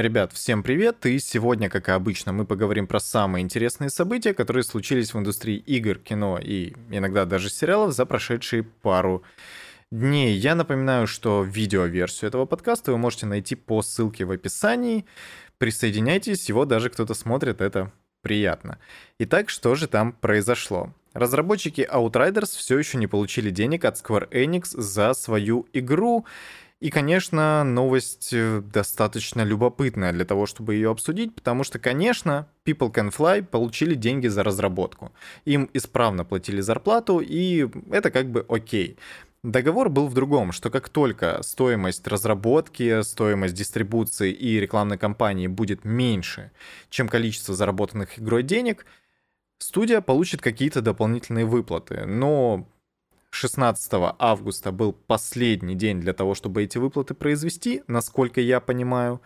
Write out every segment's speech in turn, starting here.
Ребят, всем привет, и сегодня, как и обычно, мы поговорим про самые интересные события, которые случились в индустрии игр, кино и иногда даже сериалов за прошедшие пару дней. Я напоминаю, что видеоверсию этого подкаста вы можете найти по ссылке в описании. Присоединяйтесь, его даже кто-то смотрит, это приятно. Итак, что же там произошло? Разработчики Outriders все еще не получили денег от Square Enix за свою игру, и, конечно, новость э, достаточно любопытная для того, чтобы ее обсудить, потому что, конечно, People Can Fly получили деньги за разработку. Им исправно платили зарплату, и это как бы окей. Договор был в другом, что как только стоимость разработки, стоимость дистрибуции и рекламной кампании будет меньше, чем количество заработанных игрой денег, студия получит какие-то дополнительные выплаты. Но 16 августа был последний день для того, чтобы эти выплаты произвести, насколько я понимаю.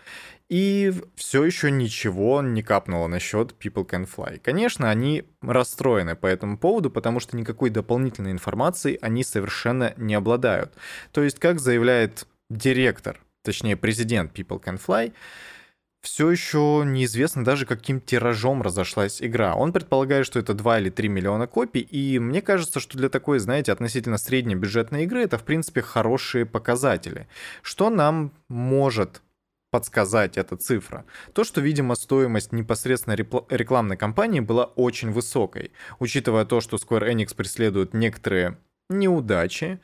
И все еще ничего не капнуло на счет People Can Fly. Конечно, они расстроены по этому поводу, потому что никакой дополнительной информации они совершенно не обладают. То есть, как заявляет директор, точнее президент People Can Fly, все еще неизвестно даже, каким тиражом разошлась игра. Он предполагает, что это 2 или 3 миллиона копий, и мне кажется, что для такой, знаете, относительно средней бюджетной игры это, в принципе, хорошие показатели. Что нам может подсказать эта цифра. То, что, видимо, стоимость непосредственно рекламной кампании была очень высокой, учитывая то, что Square Enix преследует некоторые неудачи,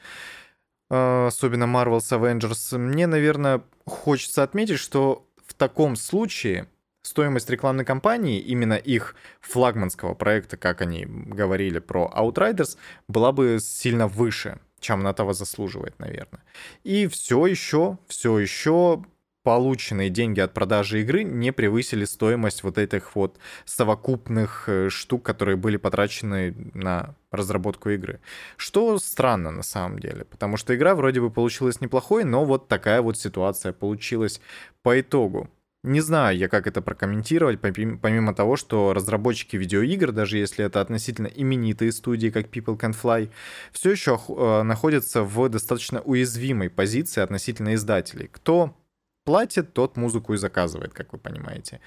э, особенно Marvel's Avengers, мне, наверное, хочется отметить, что в таком случае стоимость рекламной кампании, именно их флагманского проекта, как они говорили про Outriders, была бы сильно выше, чем она того заслуживает, наверное. И все еще, все еще полученные деньги от продажи игры не превысили стоимость вот этих вот совокупных э, штук, которые были потрачены на разработку игры. Что странно на самом деле, потому что игра вроде бы получилась неплохой, но вот такая вот ситуация получилась по итогу. Не знаю я, как это прокомментировать, помимо того, что разработчики видеоигр, даже если это относительно именитые студии, как People Can Fly, все еще э, находятся в достаточно уязвимой позиции относительно издателей. Кто платит, тот музыку и заказывает, как вы понимаете.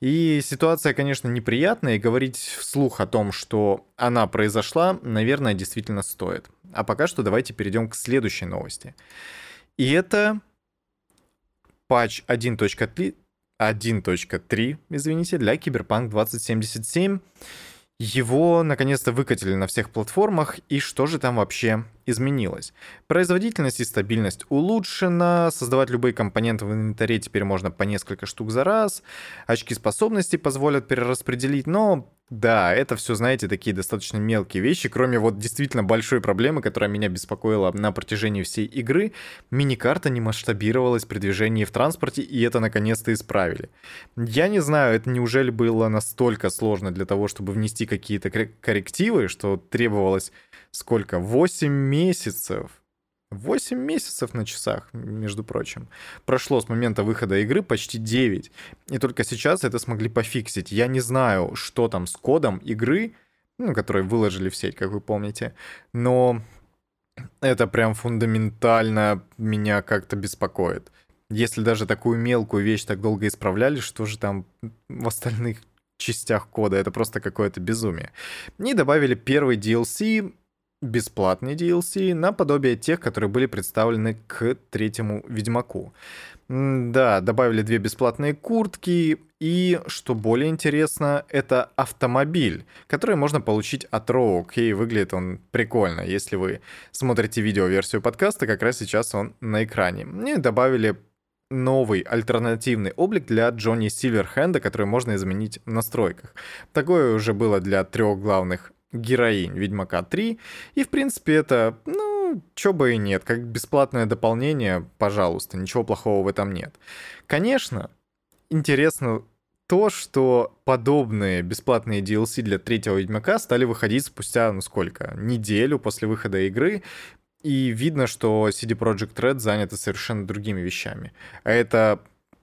И ситуация, конечно, неприятная, и говорить вслух о том, что она произошла, наверное, действительно стоит. А пока что давайте перейдем к следующей новости. И это патч 1.3, 1.3, извините, для Cyberpunk 2077. Его наконец-то выкатили на всех платформах, и что же там вообще изменилось? Производительность и стабильность улучшена, создавать любые компоненты в инвентаре теперь можно по несколько штук за раз, очки способностей позволят перераспределить, но да, это все, знаете, такие достаточно мелкие вещи, кроме вот действительно большой проблемы, которая меня беспокоила на протяжении всей игры. Мини-карта не масштабировалась при движении в транспорте, и это наконец-то исправили. Я не знаю, это неужели было настолько сложно для того, чтобы внести какие-то коррективы, что требовалось сколько? 8 месяцев 8 месяцев на часах, между прочим. Прошло с момента выхода игры почти 9. И только сейчас это смогли пофиксить. Я не знаю, что там с кодом игры, ну, который выложили в сеть, как вы помните. Но это прям фундаментально меня как-то беспокоит. Если даже такую мелкую вещь так долго исправляли, что же там в остальных частях кода? Это просто какое-то безумие. И добавили первый DLC, бесплатный DLC, наподобие тех, которые были представлены к третьему Ведьмаку. Да, добавили две бесплатные куртки, и, что более интересно, это автомобиль, который можно получить от Rogue, и выглядит он прикольно. Если вы смотрите видео-версию подкаста, как раз сейчас он на экране. И добавили новый альтернативный облик для Джонни Сильверхенда, который можно изменить в настройках. Такое уже было для трех главных героинь Ведьмака 3. И, в принципе, это, ну, чё бы и нет. Как бесплатное дополнение, пожалуйста, ничего плохого в этом нет. Конечно, интересно то, что подобные бесплатные DLC для третьего Ведьмака стали выходить спустя, ну сколько, неделю после выхода игры, и видно, что CD Projekt Red заняты совершенно другими вещами. А это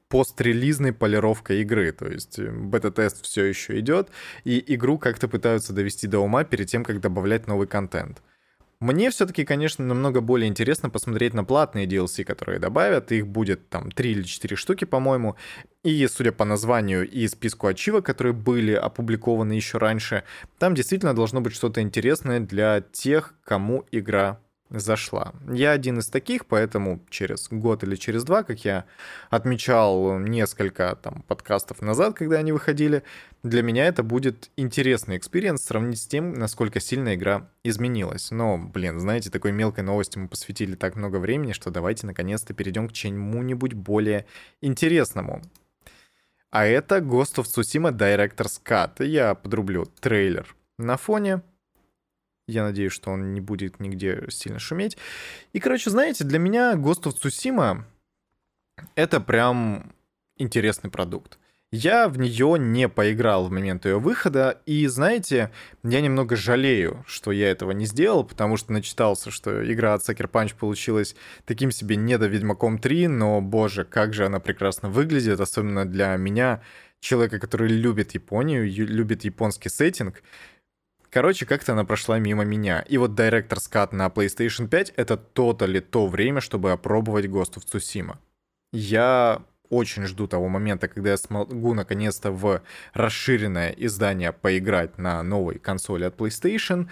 пострелизной полировкой игры. То есть э, бета-тест все еще идет, и игру как-то пытаются довести до ума перед тем, как добавлять новый контент. Мне все-таки, конечно, намного более интересно посмотреть на платные DLC, которые добавят. Их будет там 3 или 4 штуки, по-моему. И, судя по названию и списку ачивок, которые были опубликованы еще раньше, там действительно должно быть что-то интересное для тех, кому игра зашла. Я один из таких, поэтому через год или через два, как я отмечал несколько там подкастов назад, когда они выходили, для меня это будет интересный experience сравнить с тем, насколько сильно игра изменилась. Но, блин, знаете, такой мелкой новости мы посвятили так много времени, что давайте наконец-то перейдем к чему-нибудь более интересному. А это Ghost of Tsushima Director's Cut. Я подрублю трейлер на фоне, я надеюсь, что он не будет нигде сильно шуметь. И, короче, знаете, для меня Ghost of Tsushima это прям интересный продукт. Я в нее не поиграл в момент ее выхода, и, знаете, я немного жалею, что я этого не сделал, потому что начитался, что игра от Sucker Punch получилась таким себе не до Ведьмаком 3, но, боже, как же она прекрасно выглядит, особенно для меня, человека, который любит Японию, любит японский сеттинг. Короче, как-то она прошла мимо меня. И вот Director's Cut на PlayStation 5 — это тотали то время, чтобы опробовать Ghost of Tsushima. Я очень жду того момента, когда я смогу наконец-то в расширенное издание поиграть на новой консоли от PlayStation,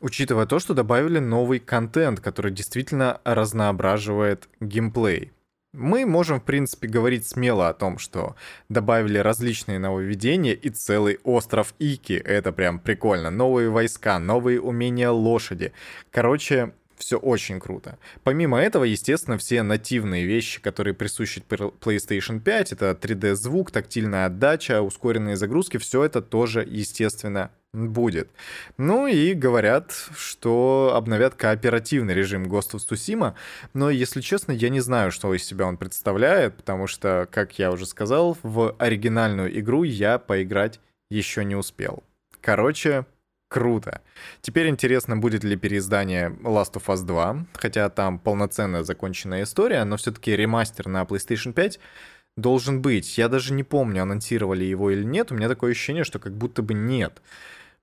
учитывая то, что добавили новый контент, который действительно разноображивает геймплей. Мы можем, в принципе, говорить смело о том, что добавили различные нововведения и целый остров Ики. Это прям прикольно. Новые войска, новые умения лошади. Короче, все очень круто. Помимо этого, естественно, все нативные вещи, которые присущи PlayStation 5, это 3D-звук, тактильная отдача, ускоренные загрузки, все это тоже, естественно, будет. Ну и говорят, что обновят кооперативный режим Ghost of Tsushima, но, если честно, я не знаю, что из себя он представляет, потому что, как я уже сказал, в оригинальную игру я поиграть еще не успел. Короче, круто. Теперь интересно, будет ли переиздание Last of Us 2, хотя там полноценная законченная история, но все-таки ремастер на PlayStation 5 должен быть. Я даже не помню, анонсировали его или нет. У меня такое ощущение, что как будто бы нет.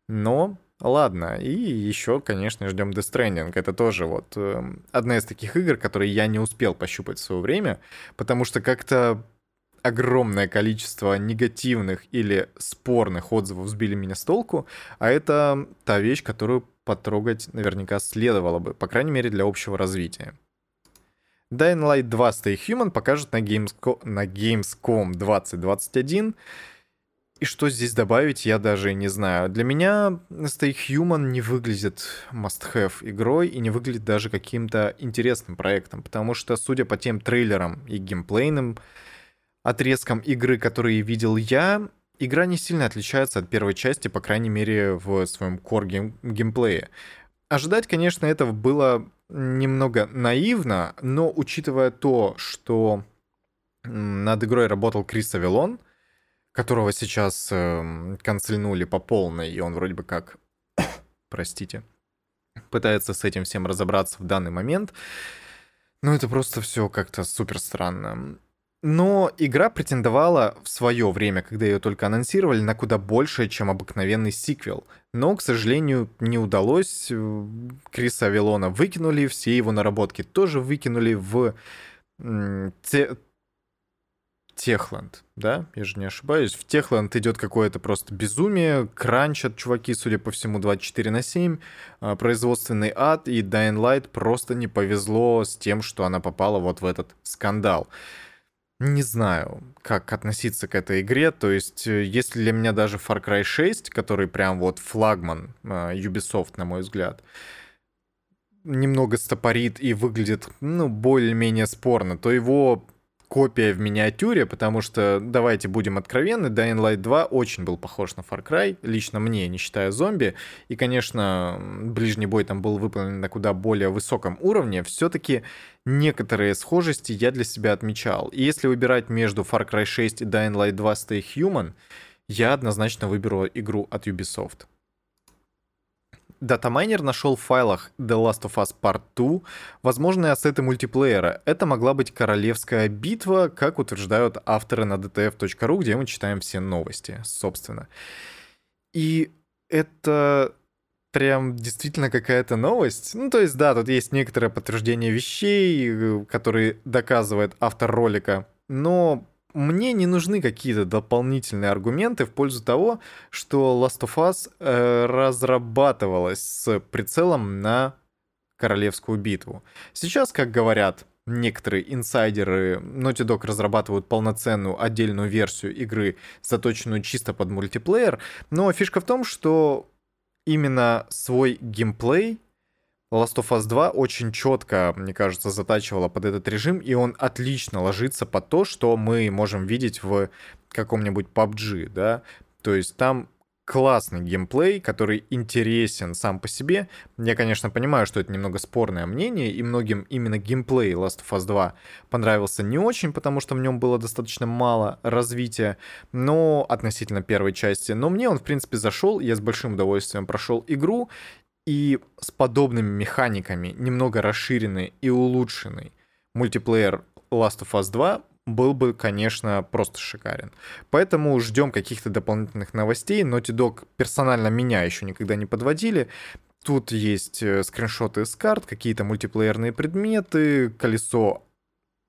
Но ладно. И еще, конечно, ждем Death Stranding. Это тоже вот э, одна из таких игр, которые я не успел пощупать в свое время, потому что как-то огромное количество негативных или спорных отзывов сбили меня с толку, а это та вещь, которую потрогать наверняка следовало бы, по крайней мере для общего развития. Dying Light 2 Stay Human покажут на, Gamesco... на Gamescom 2021, и что здесь добавить, я даже не знаю. Для меня Stay Human не выглядит must-have игрой и не выглядит даже каким-то интересным проектом, потому что, судя по тем трейлерам и геймплейным отрезкам игры, которые видел я, игра не сильно отличается от первой части, по крайней мере, в своем core гейм геймплее. Ожидать, конечно, этого было немного наивно, но учитывая то, что над игрой работал Крис Авилон — которого сейчас э, канцельнули по полной, и он вроде бы как, простите, пытается с этим всем разобраться в данный момент. Но это просто все как-то супер странно. Но игра претендовала в свое время, когда ее только анонсировали, на куда большее, чем обыкновенный сиквел. Но, к сожалению, не удалось. Криса Авилона выкинули, все его наработки тоже выкинули в те, Техланд, да, я же не ошибаюсь. В Техланд идет какое-то просто безумие, кранчат чуваки, судя по всему, 24 на 7, а, производственный ад, и Dying Light просто не повезло с тем, что она попала вот в этот скандал. Не знаю, как относиться к этой игре, то есть, э, если для меня даже Far Cry 6, который прям вот флагман а, Ubisoft, на мой взгляд, немного стопорит и выглядит, ну, более-менее спорно, то его копия в миниатюре, потому что, давайте будем откровенны, Dying Light 2 очень был похож на Far Cry, лично мне, не считая зомби, и, конечно, ближний бой там был выполнен на куда более высоком уровне, все-таки некоторые схожести я для себя отмечал. И если выбирать между Far Cry 6 и Dying Light 2 Stay Human, я однозначно выберу игру от Ubisoft. Датамайнер нашел в файлах The Last of Us Part 2 возможные ассеты мультиплеера. Это могла быть королевская битва, как утверждают авторы на dtf.ru, где мы читаем все новости, собственно. И это прям действительно какая-то новость. Ну, то есть, да, тут есть некоторое подтверждение вещей, э, которые доказывает автор ролика, но мне не нужны какие-то дополнительные аргументы в пользу того, что Last of Us э, разрабатывалась с прицелом на королевскую битву. Сейчас, как говорят некоторые инсайдеры, Naughty Dog разрабатывают полноценную отдельную версию игры, заточенную чисто под мультиплеер, но фишка в том, что именно свой геймплей Last of Us 2 очень четко, мне кажется, затачивала под этот режим, и он отлично ложится под то, что мы можем видеть в каком-нибудь PUBG, да. То есть там классный геймплей, который интересен сам по себе. Я, конечно, понимаю, что это немного спорное мнение, и многим именно геймплей Last of Us 2 понравился не очень, потому что в нем было достаточно мало развития, но относительно первой части. Но мне он, в принципе, зашел, я с большим удовольствием прошел игру, и с подобными механиками, немного расширенный и улучшенный мультиплеер Last of Us 2 был бы, конечно, просто шикарен. Поэтому ждем каких-то дополнительных новостей. Naughty Dog персонально меня еще никогда не подводили. Тут есть э, скриншоты с карт, какие-то мультиплеерные предметы, колесо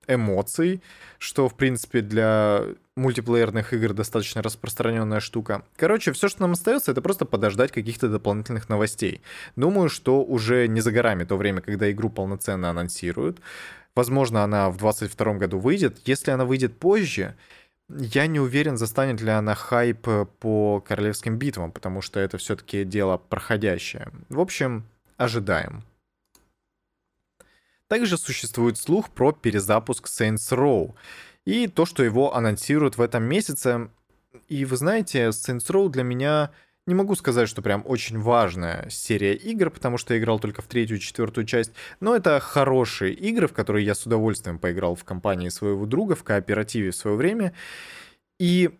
эмоций, что, в принципе, для мультиплеерных игр достаточно распространенная штука. Короче, все, что нам остается, это просто подождать каких-то дополнительных новостей. Думаю, что уже не за горами то время, когда игру полноценно анонсируют. Возможно, она в 2022 году выйдет. Если она выйдет позже, я не уверен, застанет ли она хайп по королевским битвам, потому что это все-таки дело проходящее. В общем, ожидаем. Также существует слух про перезапуск Saints Row и то, что его анонсируют в этом месяце. И вы знаете, Saints Row для меня не могу сказать, что прям очень важная серия игр, потому что я играл только в третью и четвертую часть, но это хорошие игры, в которые я с удовольствием поиграл в компании своего друга, в кооперативе в свое время. И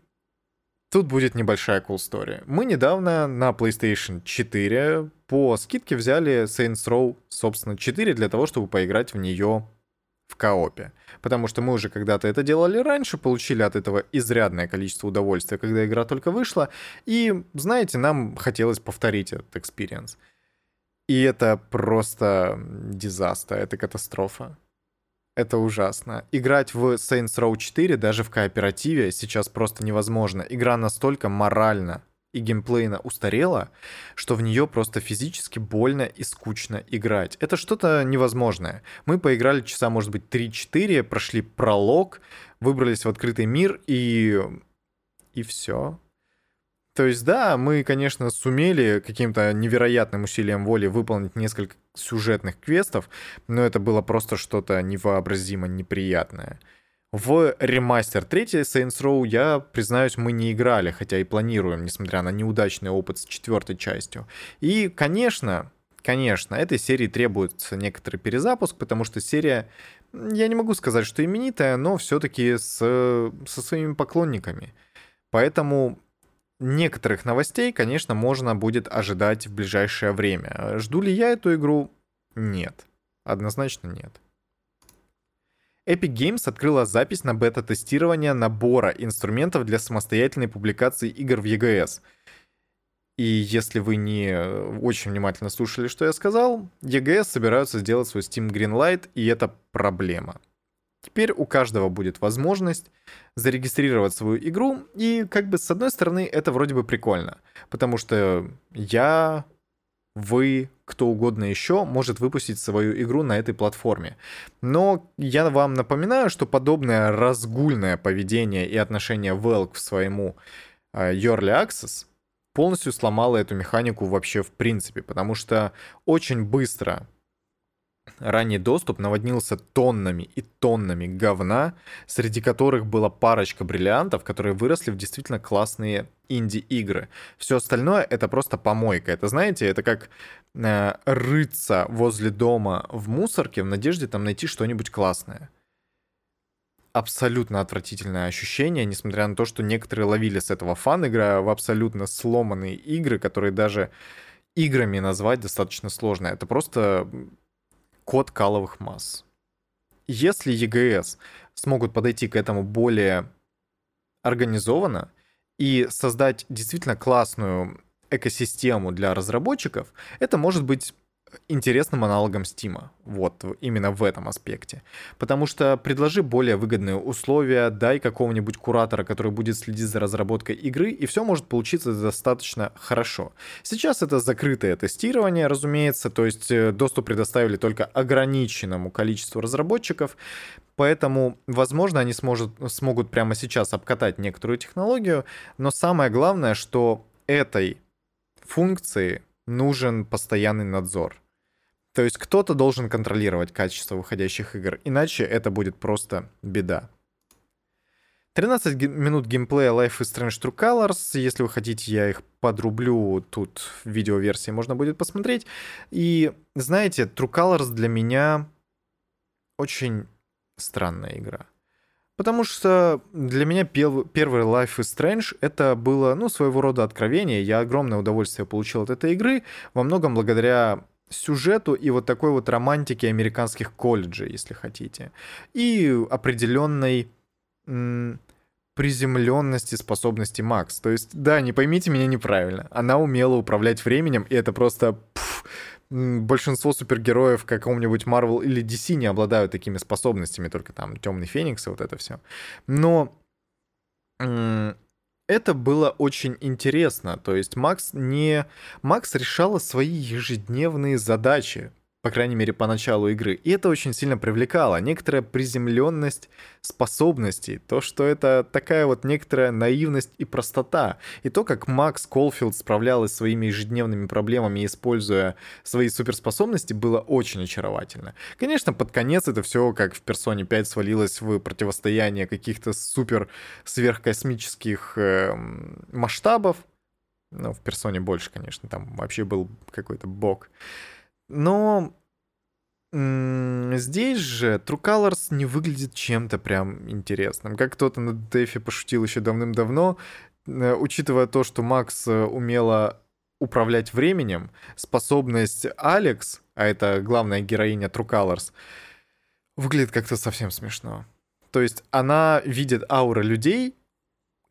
Тут будет небольшая cool story. Мы недавно на PlayStation 4 по скидке взяли Saints Row, собственно, 4 для того, чтобы поиграть в нее в коопе. Потому что мы уже когда-то это делали раньше, получили от этого изрядное количество удовольствия, когда игра только вышла. И, знаете, нам хотелось повторить этот experience. И это просто disaster, это катастрофа. Это ужасно. Играть в Saints Row 4 даже в кооперативе сейчас просто невозможно. Игра настолько морально и геймплейно устарела, что в нее просто физически больно и скучно играть. Это что-то невозможное. Мы поиграли часа, может быть, 3-4, прошли пролог, выбрались в открытый мир и... и все. То есть, да, мы, конечно, сумели каким-то невероятным усилием воли выполнить несколько сюжетных квестов, но это было просто что-то невообразимо неприятное. В ремастер 3 Saints Row, я признаюсь, мы не играли, хотя и планируем, несмотря на неудачный опыт с четвертой частью. И, конечно, конечно, этой серии требуется некоторый перезапуск, потому что серия, я не могу сказать, что именитая, но все-таки с, со своими поклонниками. Поэтому некоторых новостей, конечно, можно будет ожидать в ближайшее время. Жду ли я эту игру? Нет. Однозначно нет. Epic Games открыла запись на бета-тестирование набора инструментов для самостоятельной публикации игр в EGS. И если вы не очень внимательно слушали, что я сказал, EGS собираются сделать свой Steam Greenlight, и это проблема. Теперь у каждого будет возможность зарегистрировать свою игру, и как бы с одной стороны это вроде бы прикольно, потому что я, вы, кто угодно еще может выпустить свою игру на этой платформе. Но я вам напоминаю, что подобное разгульное поведение и отношение Valve к своему uh, Early Access полностью сломало эту механику вообще в принципе, потому что очень быстро ранний доступ наводнился тоннами и тоннами говна, среди которых была парочка бриллиантов, которые выросли в действительно классные инди-игры. Все остальное это просто помойка. Это, знаете, это как э, рыться возле дома в мусорке в надежде там найти что-нибудь классное. Абсолютно отвратительное ощущение, несмотря на то, что некоторые ловили с этого фан, играя в абсолютно сломанные игры, которые даже играми назвать достаточно сложно. Это просто код каловых масс. Если EGS смогут подойти к этому более организованно и создать действительно классную экосистему для разработчиков, это может быть интересным аналогом Steam. Вот, именно в этом аспекте. Потому что предложи более выгодные условия, дай какого-нибудь куратора, который будет следить за разработкой игры, и все может получиться достаточно хорошо. Сейчас это закрытое тестирование, разумеется, то есть э, доступ предоставили только ограниченному количеству разработчиков, поэтому, возможно, они сможет, смогут прямо сейчас обкатать некоторую технологию, но самое главное, что этой функции нужен постоянный надзор. То есть кто-то должен контролировать качество выходящих игр, иначе это будет просто беда. 13 минут геймплея Life is Strange True Colors. Если вы хотите, я их подрублю. Тут в видеоверсии можно будет посмотреть. И знаете, True Colors для меня очень странная игра. Потому что для меня первый Life is Strange это было, ну, своего рода откровение. Я огромное удовольствие получил от этой игры, во многом благодаря сюжету и вот такой вот романтике американских колледжей, если хотите. И определенной приземленности способности Макс. То есть, да, не поймите меня неправильно. Она умела управлять временем, и это просто... Пфф, большинство супергероев в каком-нибудь Marvel или DC не обладают такими способностями, только там Темный Феникс и вот это все. Но это было очень интересно. То есть Макс не... Макс решала свои ежедневные задачи по крайней мере, по началу игры. И это очень сильно привлекало. Некоторая приземленность способностей, то, что это такая вот некоторая наивность и простота. И то, как Макс Колфилд справлялась с своими ежедневными проблемами, используя свои суперспособности, было очень очаровательно. Конечно, под конец это все, как в Персоне 5, свалилось в противостояние каких-то супер сверхкосмических э, масштабов. Ну, в Персоне больше, конечно, там вообще был какой-то бог. Но здесь же True Colors не выглядит чем-то прям интересным. Как кто-то на Дефе пошутил еще давным-давно, э, учитывая то, что Макс э, умела управлять временем, способность Алекс, а это главная героиня True Colors, выглядит как-то совсем смешно. То есть она видит ауры людей,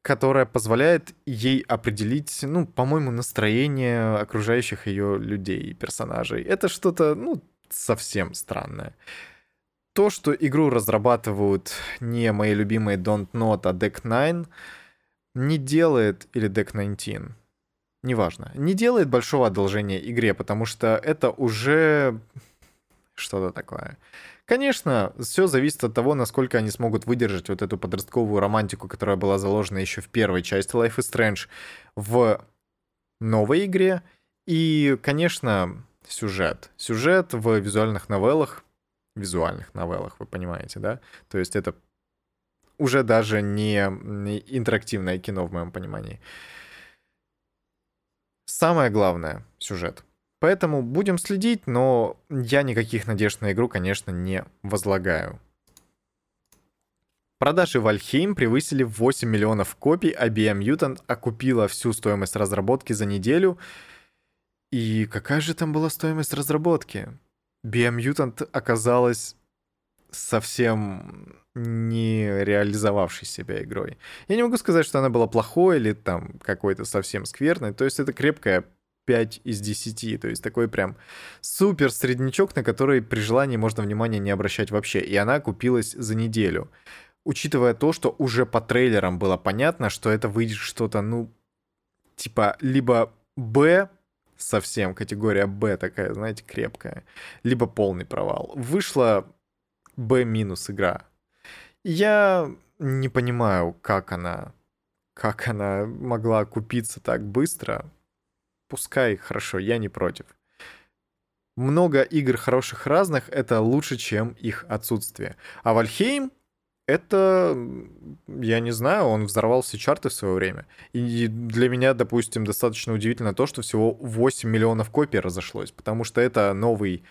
которая позволяет ей определить, ну, по-моему, настроение окружающих ее людей и персонажей. Это что-то, ну, совсем странное. То, что игру разрабатывают не мои любимые Don't Not, а Deck 9, не делает, или Deck 19, неважно, не делает большого одолжения игре, потому что это уже что-то такое. Конечно, все зависит от того, насколько они смогут выдержать вот эту подростковую романтику, которая была заложена еще в первой части Life is Strange в новой игре. И, конечно, сюжет. Сюжет в визуальных новеллах, визуальных новеллах, вы понимаете, да? То есть это уже даже не интерактивное кино в моем понимании. Самое главное — сюжет. Поэтому будем следить, но я никаких надежд на игру, конечно, не возлагаю. Продажи Valheim превысили 8 миллионов копий, а Biomutant окупила всю стоимость разработки за неделю. И какая же там была стоимость разработки? Biomutant оказалась совсем не реализовавшей себя игрой. Я не могу сказать, что она была плохой или там какой-то совсем скверной. То есть это крепкая 5 из 10. То есть такой прям супер среднячок, на который при желании можно внимания не обращать вообще. И она купилась за неделю. Учитывая то, что уже по трейлерам было понятно, что это выйдет что-то, ну, типа, либо Б, совсем категория Б такая, знаете, крепкая, либо полный провал. Вышла Б минус игра. Я не понимаю, как она, как она могла купиться так быстро пускай, хорошо, я не против. Много игр хороших разных — это лучше, чем их отсутствие. А Вальхейм — это, я не знаю, он взорвал все чарты в свое время. И для меня, допустим, достаточно удивительно то, что всего 8 миллионов копий разошлось, потому что это новый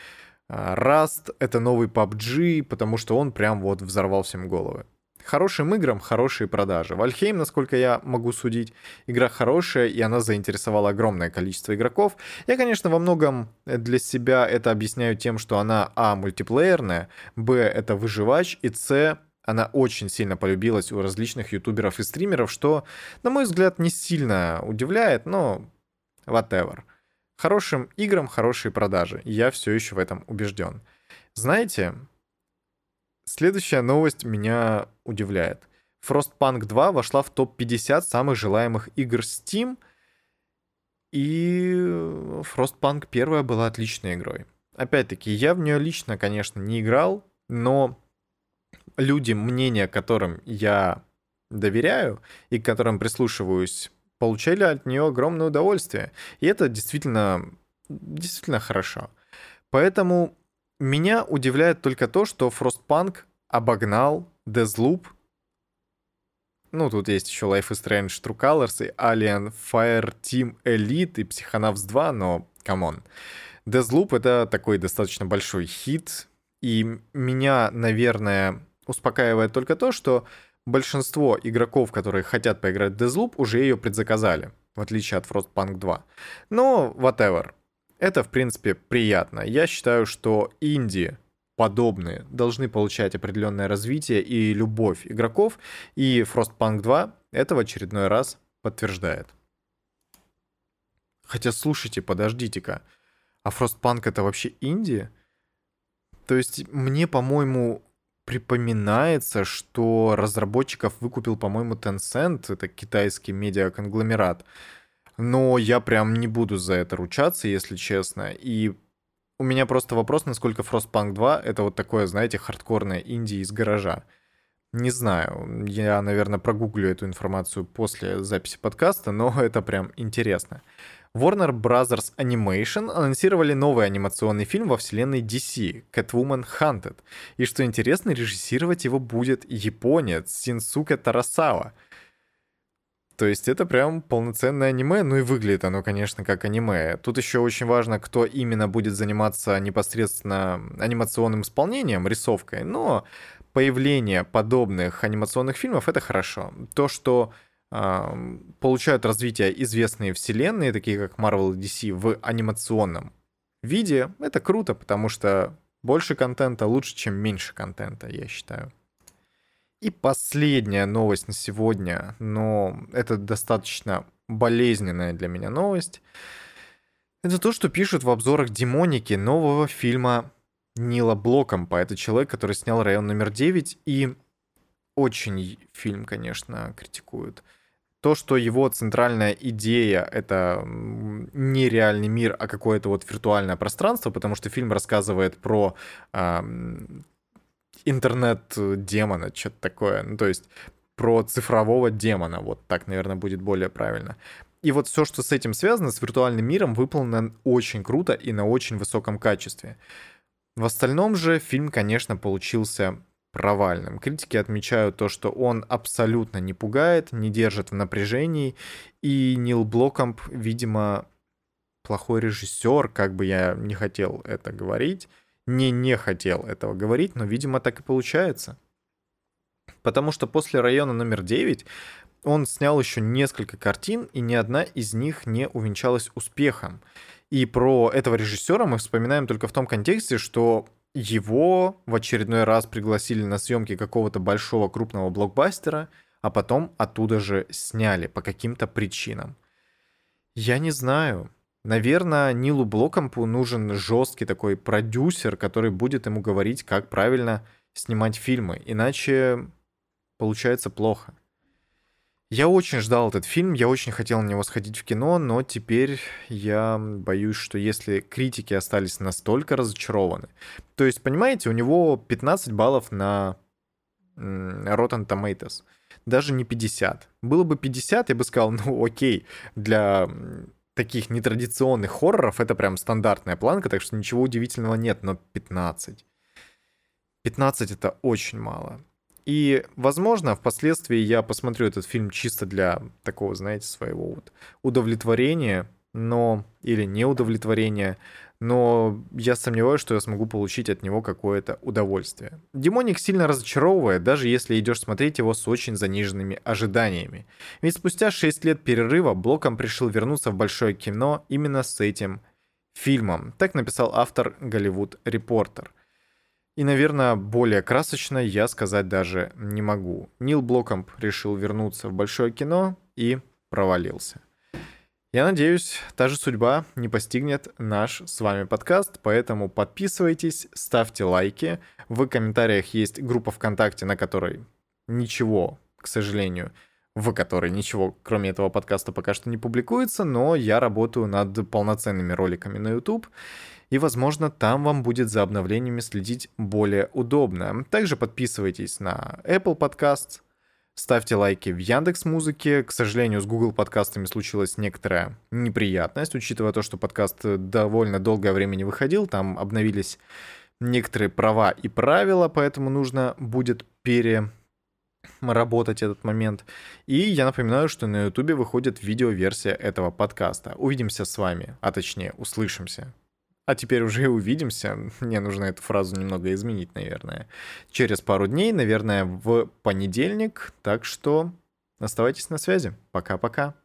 а, Rust, это новый PUBG, потому что он прям вот взорвал всем головы хорошим играм хорошие продажи. Вальхейм, насколько я могу судить, игра хорошая, и она заинтересовала огромное количество игроков. Я, конечно, во многом для себя это объясняю тем, что она, а, мультиплеерная, б, это выживач, и с, она очень сильно полюбилась у различных ютуберов и стримеров, что, на мой взгляд, не сильно удивляет, но whatever. Хорошим играм хорошие продажи. Я все еще в этом убежден. Знаете, следующая новость меня удивляет. Frostpunk 2 вошла в топ-50 самых желаемых игр Steam, и Frostpunk 1 была отличной игрой. Опять-таки, я в нее лично, конечно, не играл, но люди, мнения которым я доверяю и к которым прислушиваюсь, получали от нее огромное удовольствие. И это действительно, действительно хорошо. Поэтому меня удивляет только то, что Frostpunk обогнал Deathloop. Ну, тут есть еще Life is Strange True Colors и Aliens Fireteam Elite и Psychonauts 2, но come on. Deathloop — это такой достаточно большой хит, и меня, наверное, успокаивает только то, что большинство игроков, которые хотят поиграть в Deathloop, уже ее предзаказали, в отличие от Frostpunk 2. Но whatever. Это, в принципе, приятно. Я считаю, что инди подобные должны получать определенное развитие и любовь игроков, и Frostpunk 2 это в очередной раз подтверждает. Хотя, слушайте, подождите-ка, а Frostpunk это вообще инди? То есть мне, по-моему, припоминается, что разработчиков выкупил, по-моему, Tencent, это китайский медиаконгломерат. Но я прям не буду за это ручаться, если честно. И у меня просто вопрос, насколько Frostpunk 2 это вот такое, знаете, хардкорное инди из гаража. Не знаю, я, наверное, прогуглю эту информацию после записи подкаста, но это прям интересно. Warner Bros. Animation анонсировали новый анимационный фильм во вселенной DC, Catwoman Hunted. И что интересно, режиссировать его будет японец Синсуке Тарасава. То есть это прям полноценное аниме, ну и выглядит оно, конечно, как аниме. Тут еще очень важно, кто именно будет заниматься непосредственно анимационным исполнением, рисовкой, но появление подобных анимационных фильмов — это хорошо. То, что получают развитие известные вселенные, такие как Marvel и DC, в анимационном виде, это круто, потому что больше контента лучше, чем меньше контента, я считаю. И последняя новость на сегодня, но это достаточно болезненная для меня новость. Это то, что пишут в обзорах демоники нового фильма Нила Блокомпа. Это человек, который снял район номер 9, и очень фильм, конечно, критикуют то, что его центральная идея — это не реальный мир, а какое-то вот виртуальное пространство, потому что фильм рассказывает про э, интернет-демона, что-то такое, ну, то есть про цифрового демона, вот так, наверное, будет более правильно. И вот все, что с этим связано, с виртуальным миром, выполнено очень круто и на очень высоком качестве. В остальном же фильм, конечно, получился провальным. Критики отмечают то, что он абсолютно не пугает, не держит в напряжении, и Нил Блокомп, видимо, плохой режиссер, как бы я не хотел это говорить, не не хотел этого говорить, но, видимо, так и получается. Потому что после района номер 9 он снял еще несколько картин, и ни одна из них не увенчалась успехом. И про этого режиссера мы вспоминаем только в том контексте, что его в очередной раз пригласили на съемки какого-то большого крупного блокбастера, а потом оттуда же сняли по каким-то причинам. Я не знаю. Наверное, Нилу Блокомпу нужен жесткий такой продюсер, который будет ему говорить, как правильно снимать фильмы. Иначе получается плохо. Я очень ждал этот фильм, я очень хотел на него сходить в кино, но теперь я боюсь, что если критики остались настолько разочарованы... То есть, понимаете, у него 15 баллов на Rotten Tomatoes. Даже не 50. Было бы 50, я бы сказал, ну окей, для таких нетрадиционных хорроров это прям стандартная планка, так что ничего удивительного нет, но 15. 15 это очень мало. И, возможно, впоследствии я посмотрю этот фильм чисто для такого, знаете, своего вот удовлетворения, но или неудовлетворения, но я сомневаюсь, что я смогу получить от него какое-то удовольствие. Демоник сильно разочаровывает, даже если идешь смотреть его с очень заниженными ожиданиями. Ведь спустя 6 лет перерыва Блоком пришел вернуться в большое кино именно с этим фильмом. Так написал автор Голливуд Репортер – и, наверное, более красочно я сказать даже не могу. Нил Блокомп решил вернуться в большое кино и провалился. Я надеюсь, та же судьба не постигнет наш с вами подкаст, поэтому подписывайтесь, ставьте лайки. В комментариях есть группа ВКонтакте, на которой ничего, к сожалению, в которой ничего, кроме этого подкаста, пока что не публикуется, но я работаю над полноценными роликами на YouTube, и, возможно, там вам будет за обновлениями следить более удобно. Также подписывайтесь на Apple Podcasts, ставьте лайки в Яндекс Музыке. К сожалению, с Google подкастами случилась некоторая неприятность, учитывая то, что подкаст довольно долгое время не выходил, там обновились некоторые права и правила, поэтому нужно будет пере работать этот момент. И я напоминаю, что на YouTube выходит видеоверсия этого подкаста. Увидимся с вами, а точнее услышимся. А теперь уже увидимся. Мне нужно эту фразу немного изменить, наверное. Через пару дней, наверное, в понедельник. Так что оставайтесь на связи. Пока-пока.